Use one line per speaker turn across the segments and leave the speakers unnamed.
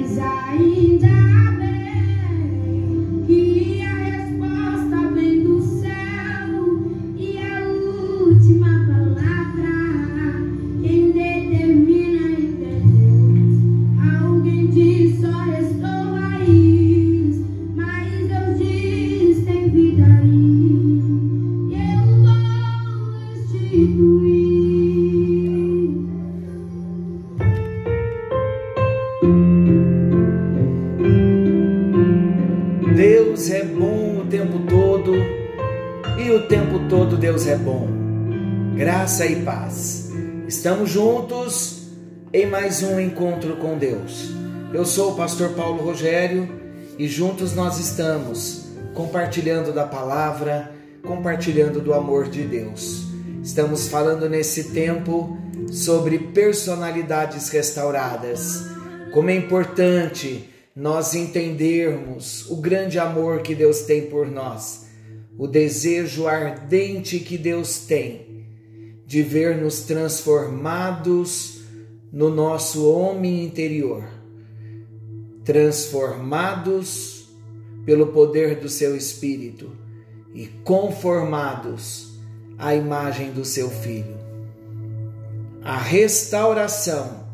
Mas
Graça e paz. Estamos juntos em mais um encontro com Deus. Eu sou o pastor Paulo Rogério e juntos nós estamos compartilhando da palavra, compartilhando do amor de Deus. Estamos falando nesse tempo sobre personalidades restauradas. Como é importante nós entendermos o grande amor que Deus tem por nós, o desejo ardente que Deus tem de ver-nos transformados no nosso homem interior, transformados pelo poder do seu Espírito e conformados à imagem do seu Filho. A restauração,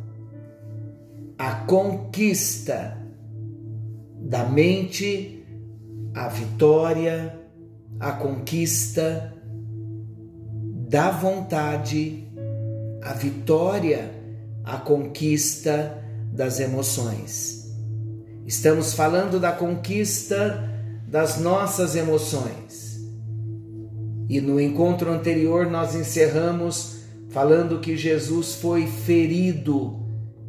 a conquista, da mente, a vitória, a conquista, da vontade, a vitória, a conquista das emoções. Estamos falando da conquista das nossas emoções. E no encontro anterior nós encerramos falando que Jesus foi ferido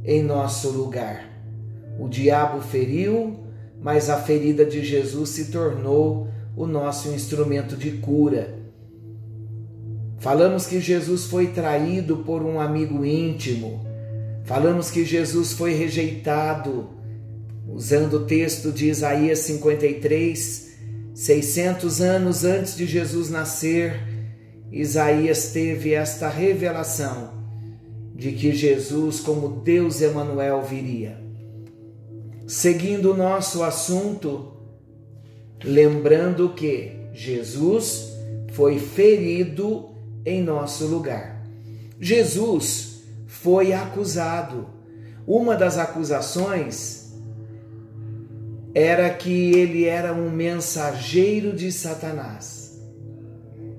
em nosso lugar. O diabo feriu, mas a ferida de Jesus se tornou o nosso instrumento de cura. Falamos que Jesus foi traído por um amigo íntimo. Falamos que Jesus foi rejeitado, usando o texto de Isaías 53, 600 anos antes de Jesus nascer, Isaías teve esta revelação de que Jesus, como Deus Emanuel, viria. Seguindo o nosso assunto, lembrando que Jesus foi ferido em nosso lugar. Jesus foi acusado. Uma das acusações era que ele era um mensageiro de Satanás.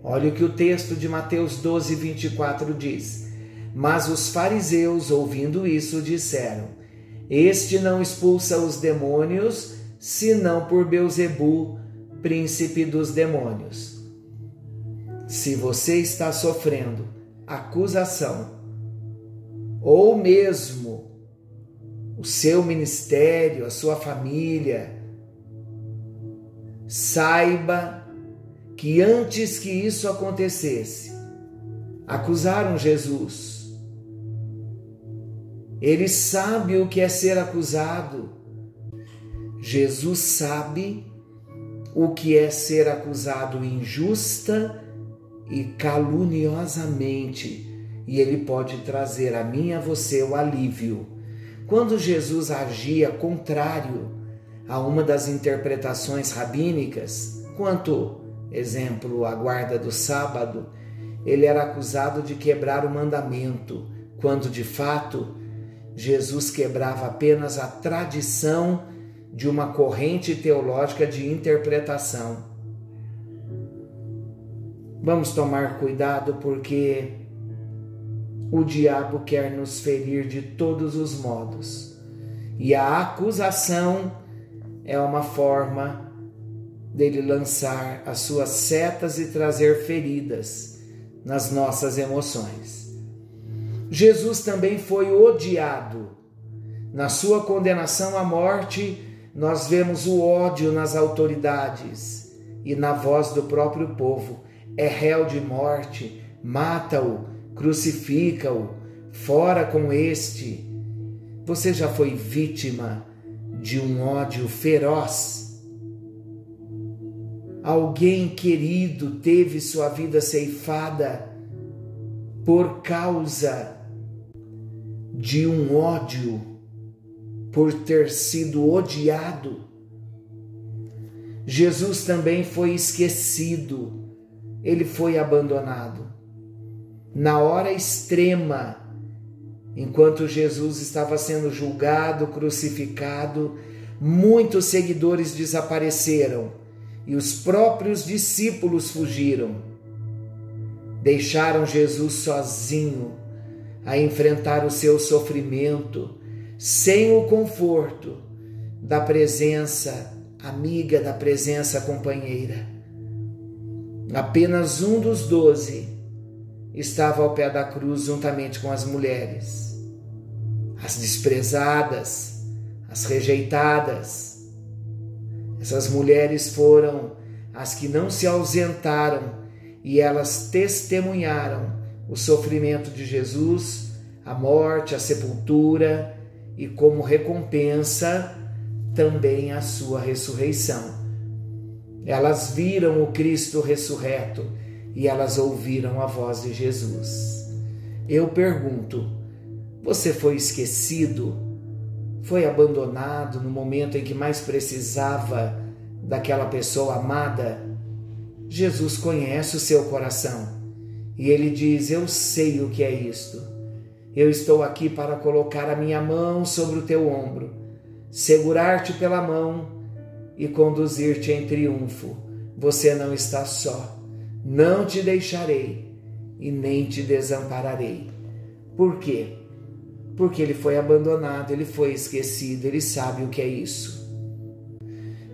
Olha o que o texto de Mateus 12, 24 diz. Mas os fariseus, ouvindo isso, disseram: este não expulsa os demônios, senão por Beuzebu, príncipe dos demônios. Se você está sofrendo acusação, ou mesmo o seu ministério, a sua família, saiba que antes que isso acontecesse, acusaram Jesus ele sabe o que é ser acusado. Jesus sabe o que é ser acusado injusta e caluniosamente, e ele pode trazer a mim e a você o alívio. Quando Jesus agia contrário a uma das interpretações rabínicas, quanto, exemplo, a guarda do sábado, ele era acusado de quebrar o mandamento, quando de fato Jesus quebrava apenas a tradição de uma corrente teológica de interpretação. Vamos tomar cuidado porque o diabo quer nos ferir de todos os modos. E a acusação é uma forma dele lançar as suas setas e trazer feridas nas nossas emoções. Jesus também foi odiado. Na sua condenação à morte, nós vemos o ódio nas autoridades e na voz do próprio povo. É réu de morte, mata-o, crucifica-o, fora com este. Você já foi vítima de um ódio feroz? Alguém querido teve sua vida ceifada por causa de um ódio por ter sido odiado. Jesus também foi esquecido, ele foi abandonado. Na hora extrema, enquanto Jesus estava sendo julgado, crucificado, muitos seguidores desapareceram e os próprios discípulos fugiram. Deixaram Jesus sozinho a enfrentar o seu sofrimento, sem o conforto da presença amiga, da presença companheira. Apenas um dos doze estava ao pé da cruz juntamente com as mulheres, as desprezadas, as rejeitadas. Essas mulheres foram as que não se ausentaram e elas testemunharam o sofrimento de Jesus, a morte, a sepultura e, como recompensa, também a sua ressurreição. Elas viram o Cristo ressurreto e elas ouviram a voz de Jesus. Eu pergunto: você foi esquecido? Foi abandonado no momento em que mais precisava daquela pessoa amada? Jesus conhece o seu coração e ele diz: Eu sei o que é isto. Eu estou aqui para colocar a minha mão sobre o teu ombro, segurar-te pela mão e conduzir-te em triunfo. Você não está só. Não te deixarei e nem te desampararei. Por quê? Porque ele foi abandonado, ele foi esquecido, ele sabe o que é isso.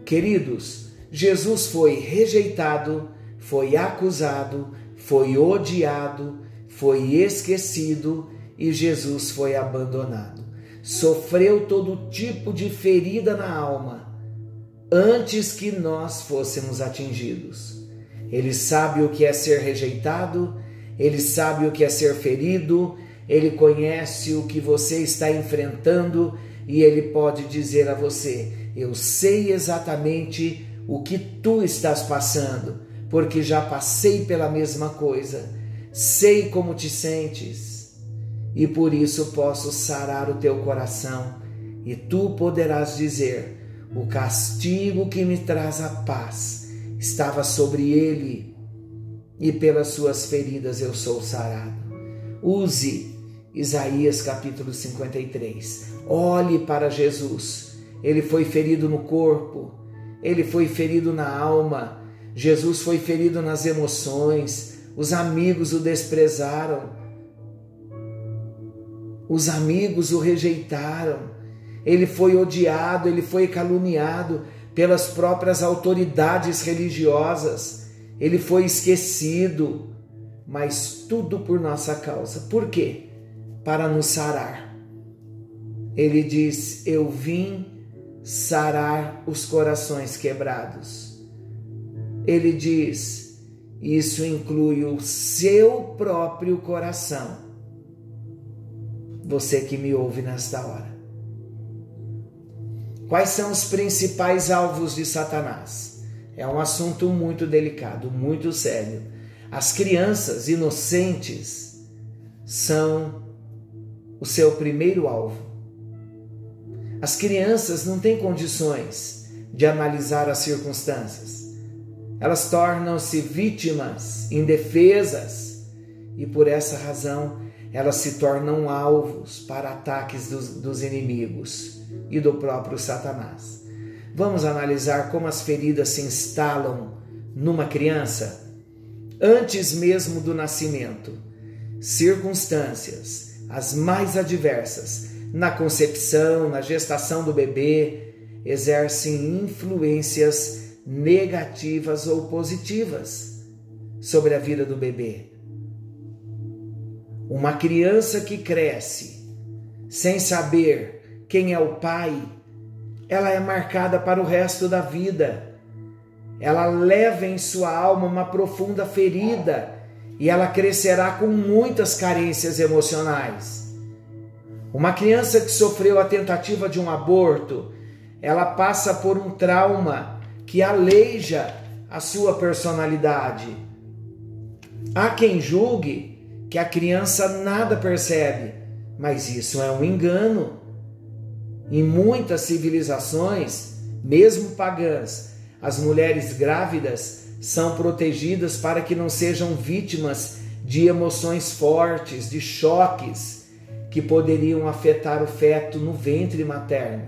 Queridos, Jesus foi rejeitado, foi acusado, foi odiado, foi esquecido e Jesus foi abandonado. Sofreu todo tipo de ferida na alma antes que nós fôssemos atingidos. Ele sabe o que é ser rejeitado, ele sabe o que é ser ferido, ele conhece o que você está enfrentando e ele pode dizer a você: Eu sei exatamente o que tu estás passando, porque já passei pela mesma coisa, sei como te sentes e por isso posso sarar o teu coração e tu poderás dizer: O castigo que me traz a paz estava sobre ele e pelas suas feridas eu sou sarado. Use Isaías capítulo 53. Olhe para Jesus. Ele foi ferido no corpo, ele foi ferido na alma, Jesus foi ferido nas emoções, os amigos o desprezaram, os amigos o rejeitaram, ele foi odiado, ele foi caluniado, pelas próprias autoridades religiosas, ele foi esquecido, mas tudo por nossa causa. Por quê? Para nos sarar. Ele diz: Eu vim sarar os corações quebrados. Ele diz: Isso inclui o seu próprio coração. Você que me ouve nesta hora. Quais são os principais alvos de Satanás? É um assunto muito delicado, muito sério. As crianças inocentes são o seu primeiro alvo. As crianças não têm condições de analisar as circunstâncias. Elas tornam-se vítimas, indefesas, e por essa razão elas se tornam alvos para ataques dos, dos inimigos e do próprio Satanás. Vamos analisar como as feridas se instalam numa criança antes mesmo do nascimento. Circunstâncias as mais adversas na concepção, na gestação do bebê, exercem influências negativas ou positivas sobre a vida do bebê. Uma criança que cresce sem saber quem é o pai, ela é marcada para o resto da vida. Ela leva em sua alma uma profunda ferida e ela crescerá com muitas carências emocionais. Uma criança que sofreu a tentativa de um aborto, ela passa por um trauma que aleija a sua personalidade. Há quem julgue que a criança nada percebe, mas isso é um engano. Em muitas civilizações, mesmo pagãs, as mulheres grávidas são protegidas para que não sejam vítimas de emoções fortes, de choques que poderiam afetar o feto no ventre materno.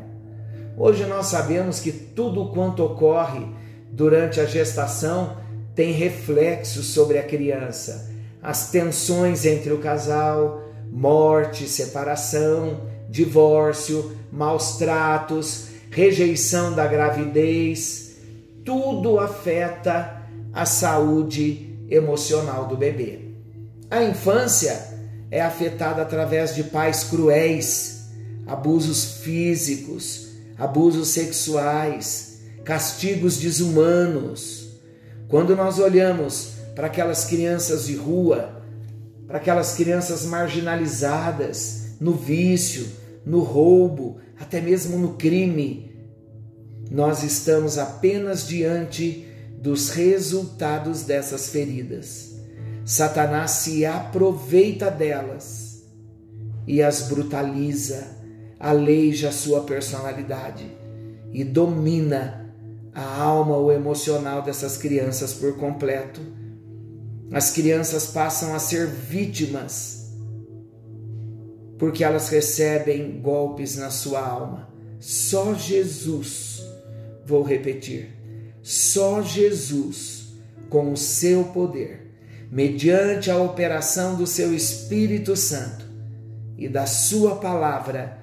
Hoje nós sabemos que tudo quanto ocorre durante a gestação tem reflexos sobre a criança. As tensões entre o casal, morte, separação, divórcio, maus tratos, rejeição da gravidez, tudo afeta a saúde emocional do bebê. A infância é afetada através de pais cruéis, abusos físicos, abusos sexuais, castigos desumanos. Quando nós olhamos para aquelas crianças de rua, para aquelas crianças marginalizadas no vício, no roubo, até mesmo no crime, nós estamos apenas diante dos resultados dessas feridas. Satanás se aproveita delas e as brutaliza, aleija a sua personalidade e domina a alma ou emocional dessas crianças por completo. As crianças passam a ser vítimas porque elas recebem golpes na sua alma. Só Jesus, vou repetir, só Jesus, com o seu poder, mediante a operação do seu Espírito Santo e da sua palavra,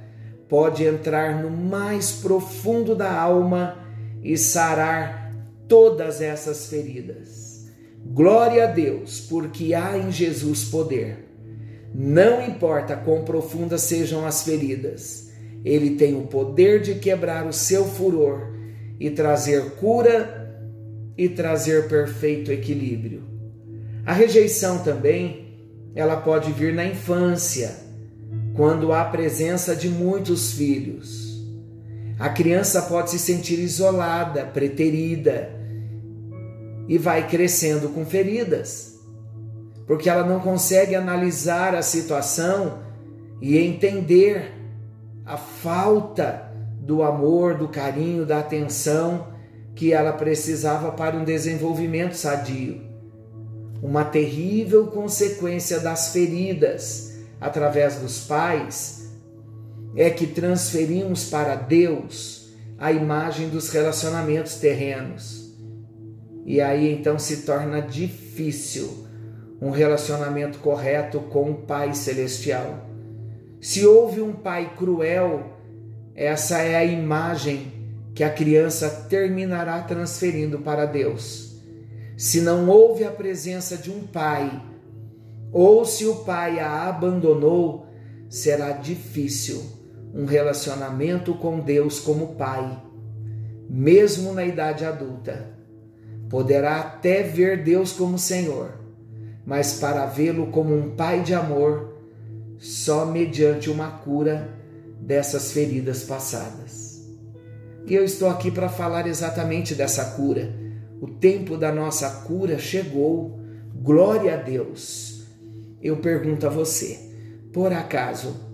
pode entrar no mais profundo da alma e sarar todas essas feridas. Glória a Deus, porque há em Jesus poder. Não importa quão profundas sejam as feridas, ele tem o poder de quebrar o seu furor e trazer cura e trazer perfeito equilíbrio. A rejeição também, ela pode vir na infância, quando há presença de muitos filhos. A criança pode se sentir isolada, preterida e vai crescendo com feridas, porque ela não consegue analisar a situação e entender a falta do amor, do carinho, da atenção que ela precisava para um desenvolvimento sadio. Uma terrível consequência das feridas através dos pais é que transferimos para Deus a imagem dos relacionamentos terrenos. E aí então se torna difícil um relacionamento correto com o Pai Celestial. Se houve um pai cruel, essa é a imagem que a criança terminará transferindo para Deus. Se não houve a presença de um pai, ou se o pai a abandonou, será difícil um relacionamento com Deus como pai, mesmo na idade adulta. Poderá até ver Deus como Senhor, mas para vê-lo como um pai de amor, só mediante uma cura dessas feridas passadas. E eu estou aqui para falar exatamente dessa cura. O tempo da nossa cura chegou. Glória a Deus. Eu pergunto a você, por acaso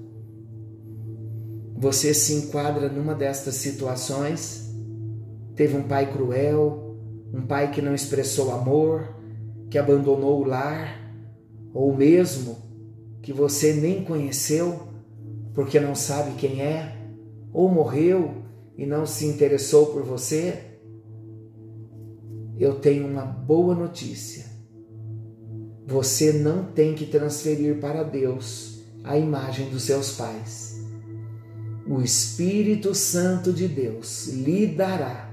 você se enquadra numa destas situações? Teve um pai cruel, um pai que não expressou amor, que abandonou o lar, ou mesmo que você nem conheceu? porque não sabe quem é, ou morreu e não se interessou por você, eu tenho uma boa notícia. Você não tem que transferir para Deus a imagem dos seus pais. O Espírito Santo de Deus lhe dará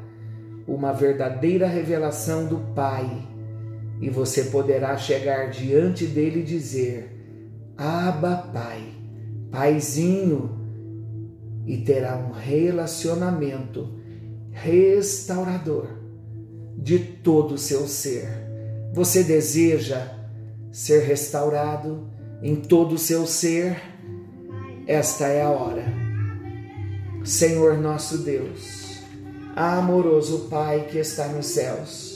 uma verdadeira revelação do Pai e você poderá chegar diante dele e dizer: Abba, Pai paizinho e terá um relacionamento restaurador de todo o seu ser. Você deseja ser restaurado em todo o seu ser? Esta é a hora. Senhor nosso Deus, amoroso Pai que está nos céus,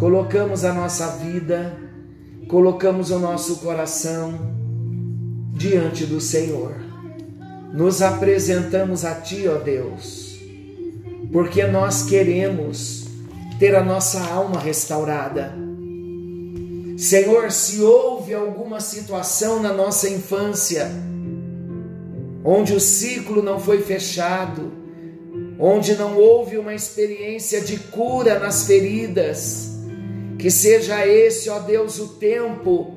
colocamos a nossa vida, colocamos o nosso coração, diante do Senhor. nos apresentamos a Ti, ó Deus, porque nós queremos ter a nossa alma restaurada. Senhor, se houve alguma situação na nossa infância, onde o ciclo não foi fechado, onde não houve uma experiência de cura nas feridas, que seja esse, ó Deus, o tempo,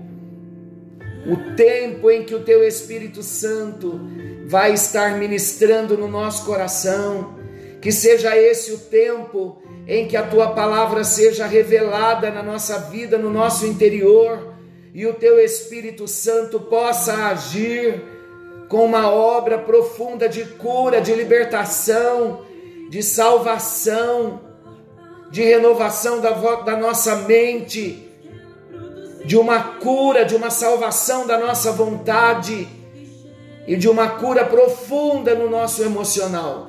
o tempo em que o Teu Espírito Santo vai estar ministrando no nosso coração, que seja esse o tempo em que a Tua palavra seja revelada na nossa vida, no nosso interior, e o Teu Espírito Santo possa agir com uma obra profunda de cura, de libertação, de salvação, de renovação da, da nossa mente, de uma cura, de uma salvação da nossa vontade e de uma cura profunda no nosso emocional.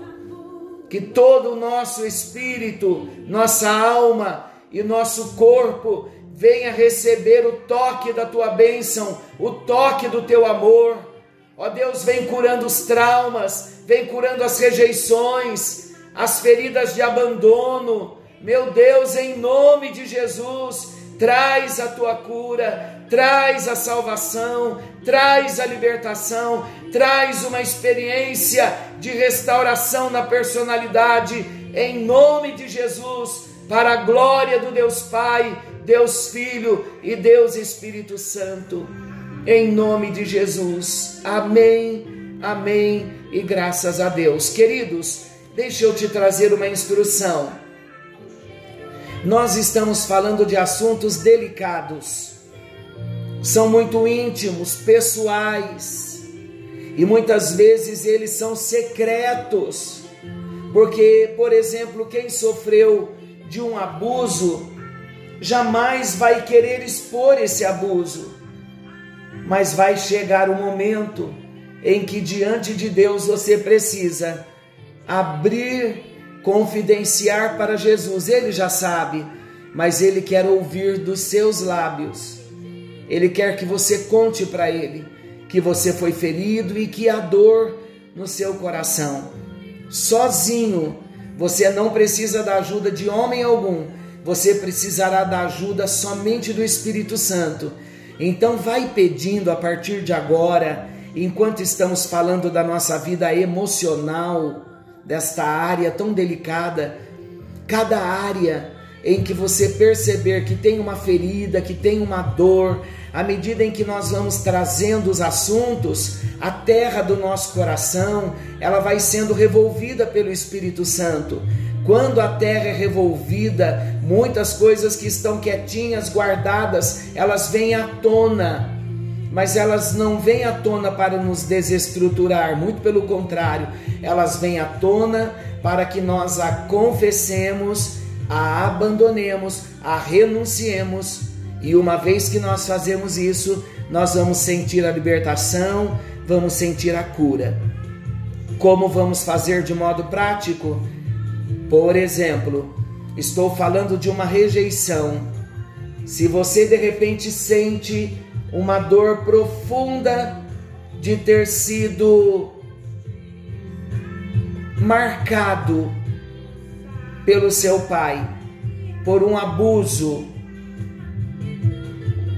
Que todo o nosso espírito, nossa alma e nosso corpo venha receber o toque da tua bênção, o toque do teu amor. Ó Deus, vem curando os traumas, vem curando as rejeições, as feridas de abandono. Meu Deus, em nome de Jesus, traz a tua cura, traz a salvação, traz a libertação, traz uma experiência de restauração na personalidade, em nome de Jesus, para a glória do Deus Pai, Deus Filho e Deus Espírito Santo, em nome de Jesus. Amém, amém e graças a Deus. Queridos, deixa eu te trazer uma instrução. Nós estamos falando de assuntos delicados, são muito íntimos, pessoais, e muitas vezes eles são secretos, porque, por exemplo, quem sofreu de um abuso jamais vai querer expor esse abuso, mas vai chegar o momento em que diante de Deus você precisa abrir confidenciar para Jesus. Ele já sabe, mas ele quer ouvir dos seus lábios. Ele quer que você conte para ele que você foi ferido e que há dor no seu coração. Sozinho, você não precisa da ajuda de homem algum. Você precisará da ajuda somente do Espírito Santo. Então vai pedindo a partir de agora, enquanto estamos falando da nossa vida emocional, desta área tão delicada, cada área em que você perceber que tem uma ferida, que tem uma dor, à medida em que nós vamos trazendo os assuntos, a terra do nosso coração, ela vai sendo revolvida pelo Espírito Santo. Quando a terra é revolvida, muitas coisas que estão quietinhas, guardadas, elas vêm à tona mas elas não vêm à tona para nos desestruturar, muito pelo contrário, elas vêm à tona para que nós a confessemos, a abandonemos, a renunciemos, e uma vez que nós fazemos isso, nós vamos sentir a libertação, vamos sentir a cura. Como vamos fazer de modo prático? Por exemplo, estou falando de uma rejeição. Se você de repente sente uma dor profunda de ter sido marcado pelo seu pai por um abuso.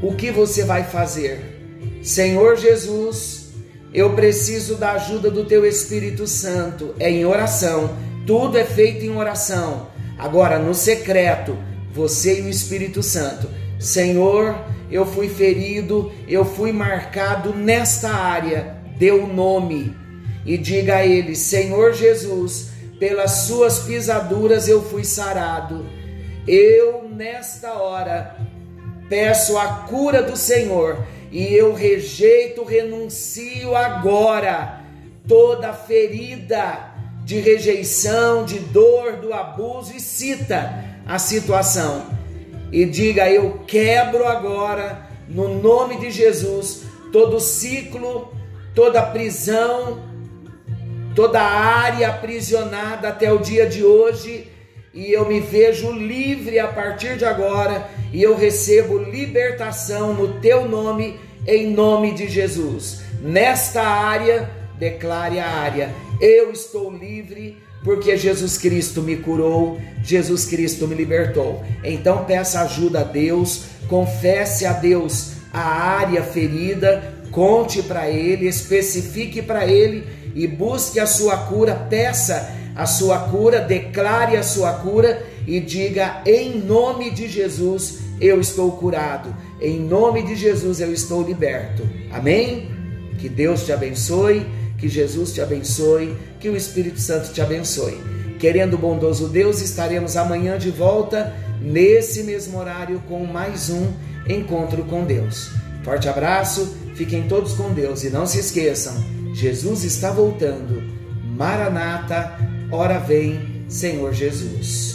O que você vai fazer? Senhor Jesus, eu preciso da ajuda do teu Espírito Santo. É em oração. Tudo é feito em oração. Agora, no secreto, você e o Espírito Santo. Senhor, eu fui ferido, eu fui marcado nesta área, dê o nome e diga a ele: Senhor Jesus, pelas suas pisaduras eu fui sarado. Eu, nesta hora, peço a cura do Senhor e eu rejeito, renuncio agora toda ferida de rejeição, de dor, do abuso e cita a situação e diga: Eu quebro agora, no nome de Jesus, todo ciclo, toda prisão, toda área aprisionada até o dia de hoje, e eu me vejo livre a partir de agora, e eu recebo libertação no teu nome, em nome de Jesus. Nesta área declare a área: Eu estou livre porque Jesus Cristo me curou, Jesus Cristo me libertou. Então peça ajuda a Deus, confesse a Deus a área ferida, conte para Ele, especifique para Ele e busque a sua cura, peça a sua cura, declare a sua cura e diga em nome de Jesus eu estou curado, em nome de Jesus eu estou liberto. Amém? Que Deus te abençoe, que Jesus te abençoe, que o Espírito Santo te abençoe. Querendo o bondoso Deus, estaremos amanhã de volta, nesse mesmo horário, com mais um encontro com Deus. Forte abraço, fiquem todos com Deus e não se esqueçam: Jesus está voltando. Maranata, ora vem, Senhor Jesus.